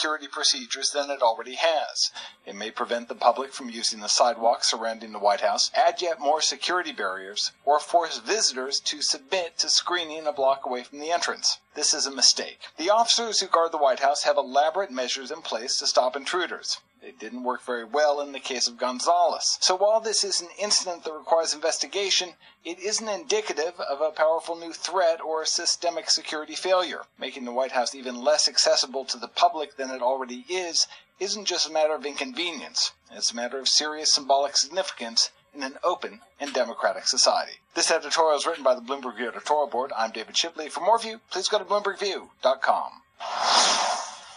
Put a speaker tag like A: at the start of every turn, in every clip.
A: security procedures than it already has. It may prevent the public from using the sidewalks surrounding the White House, add yet more security barriers, or force visitors to submit to screening a block away from the entrance. This is a mistake. The officers who guard the White House have elaborate measures in place to stop intruders. It didn't work very well in the case of Gonzalez. So while this is an incident that requires investigation, it isn't indicative of a powerful new threat or a systemic security failure. Making the White House even less accessible to the public than it already is isn't just a matter of inconvenience. It's a matter of serious symbolic significance in an open and democratic society. This editorial is written by the Bloomberg View editorial board. I'm David Shipley. For more view, please go to bloombergview.com.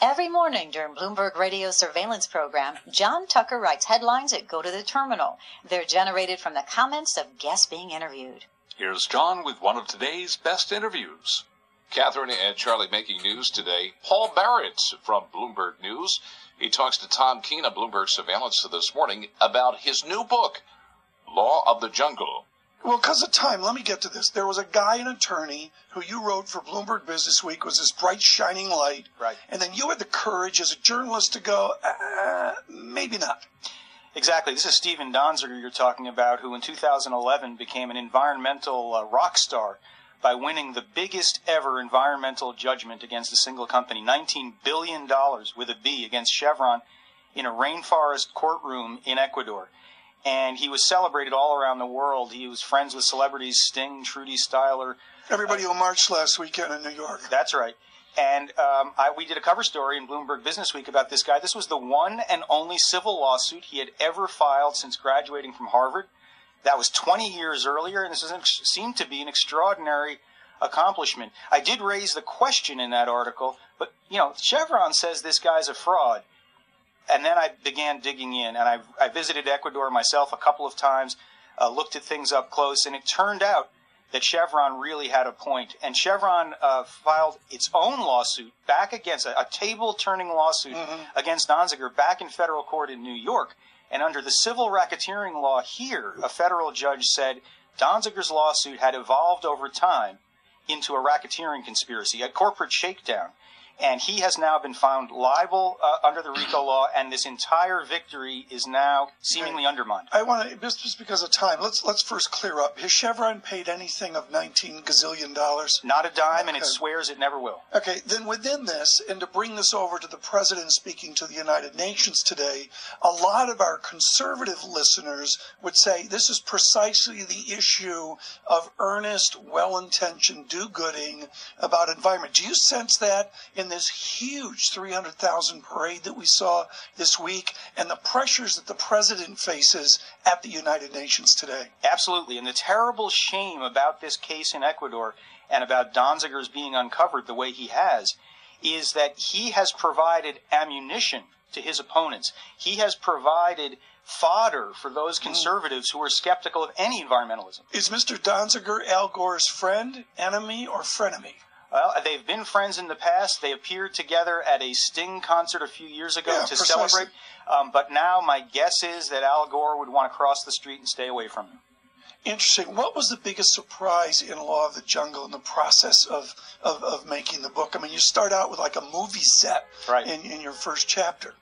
B: Every morning during Bloomberg Radio surveillance program, John Tucker writes headlines that go to the terminal. They're generated from the comments of guests being interviewed.
C: Here's John with one of today's best interviews.
D: Catherine and Charlie making news today. Paul Barrett from Bloomberg News. He talks to Tom Keene of Bloomberg Surveillance this morning about his new book, Law of the Jungle.
E: Well, because of time, let me get to this. There was a guy, an attorney, who you wrote for Bloomberg Business Week, was this bright, shining light.
F: Right.
E: And then you had the courage as a journalist to go, uh, maybe not.
F: Exactly. This is Steven Donziger you're talking about, who in 2011 became an environmental uh, rock star by winning the biggest ever environmental judgment against a single company, $19 billion with a B against Chevron in a rainforest courtroom in Ecuador and he was celebrated all around the world. He was friends with celebrities Sting, Trudy Styler.
E: Everybody who marched last weekend in New York.
F: That's right. And um, I, we did a cover story in Bloomberg Business Week about this guy. This was the one and only civil lawsuit he had ever filed since graduating from Harvard. That was 20 years earlier, and this seemed to be an extraordinary accomplishment. I did raise the question in that article, but you know, Chevron says this guy's a fraud and then I began digging in, and I, I visited Ecuador myself a couple of times, uh, looked at things up close, and it turned out that Chevron really had a point. And Chevron uh, filed its own lawsuit back against a, a table turning lawsuit mm-hmm. against Donziger back in federal court in New York. And under the civil racketeering law here, a federal judge said Donziger's lawsuit had evolved over time into a racketeering conspiracy, a corporate shakedown and he has now been found liable uh, under the RICO law, and this entire victory is now seemingly undermined.
E: I want to just, just because of time. Let's let's first clear up. Has Chevron paid anything of nineteen gazillion dollars?
F: Not a dime, okay. and it swears it never will.
E: Okay, then within this, and to bring this over to the president speaking to the United Nations today, a lot of our conservative listeners would say this is precisely the issue of earnest, well-intentioned do-gooding about environment. Do you sense that in in this huge 300,000 parade that we saw this week and the pressures that the president faces at the United Nations today.
F: Absolutely. And the terrible shame about this case in Ecuador and about Donziger's being uncovered the way he has is that he has provided ammunition to his opponents. He has provided fodder for those hmm. conservatives who are skeptical of any environmentalism.
E: Is Mr. Donziger Al Gore's friend, enemy, or frenemy?
F: Well, they've been friends in the past. They appeared together at a Sting concert a few years ago
E: yeah,
F: to
E: precisely.
F: celebrate. Um, but now my guess is that Al Gore would want to cross the street and stay away from him.
E: Interesting. What was the biggest surprise in Law of the Jungle in the process of, of, of making the book? I mean, you start out with like a movie set
F: right.
E: in, in your first chapter.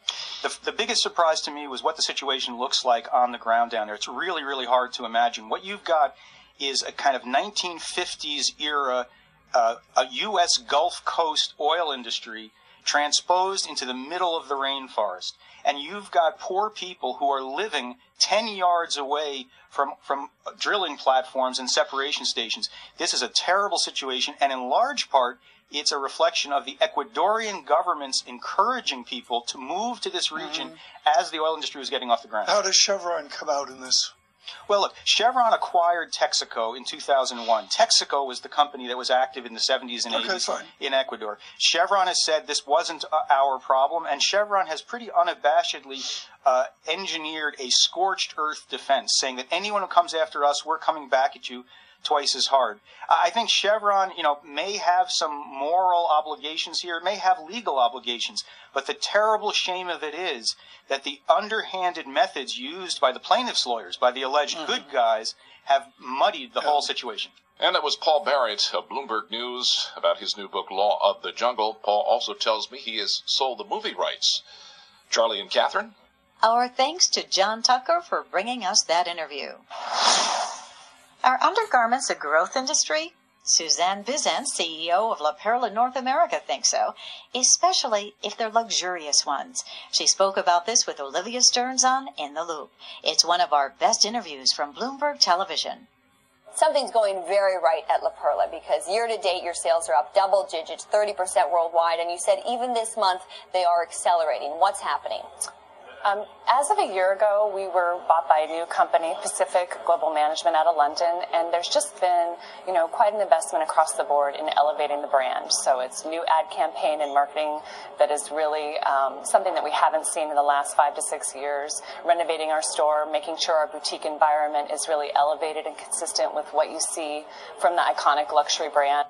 F: The, the biggest surprise to me was what the situation looks like on the ground down there. It's really, really hard to imagine. What you've got is a kind of 1950s era uh, a U.S. Gulf Coast oil industry transposed into the middle of the rainforest. And you've got poor people who are living 10 yards away from, from drilling platforms and separation stations. This is a terrible situation, and in large part, it's a reflection of the Ecuadorian government's encouraging people to move to this region mm-hmm. as the oil industry was getting off the ground.
E: How does Chevron come out in this?
F: Well, look, Chevron acquired Texaco in 2001. Texaco was the company that was active in the 70s and 80s
E: okay,
F: in Ecuador. Chevron has said this wasn't uh, our problem, and Chevron has pretty unabashedly uh, engineered a scorched earth defense, saying that anyone who comes after us, we're coming back at you twice as hard. I think Chevron, you know, may have some moral obligations here, may have legal obligations, but the terrible shame of it is that the underhanded methods used by the plaintiffs' lawyers, by the alleged mm-hmm. good guys, have muddied the yeah. whole situation.
D: And that was Paul Barrett of Bloomberg News about his new book, Law of the Jungle. Paul also tells me he has sold the movie rights. Charlie and Catherine?
B: Our thanks to John Tucker for bringing us that interview. Are undergarments a growth industry? Suzanne Bizant, CEO of La Perla North America, thinks so, especially if they're luxurious ones. She spoke about this with Olivia Sterns on In the Loop. It's one of our best interviews from Bloomberg Television
G: something's going very right at La Perla because year to date your sales are up double digits, 30% worldwide, and you said even this month they are accelerating. What's happening?
H: Um, as of a year ago, we were bought by a new company, Pacific Global Management out of London, and there's just been, you know, quite an investment across the board in elevating the brand. So it's new ad campaign and marketing that is really um, something that we haven't seen in the last five to six years. Renovating our store, making sure our boutique environment is really elevated and consistent with what you see from the iconic luxury brand.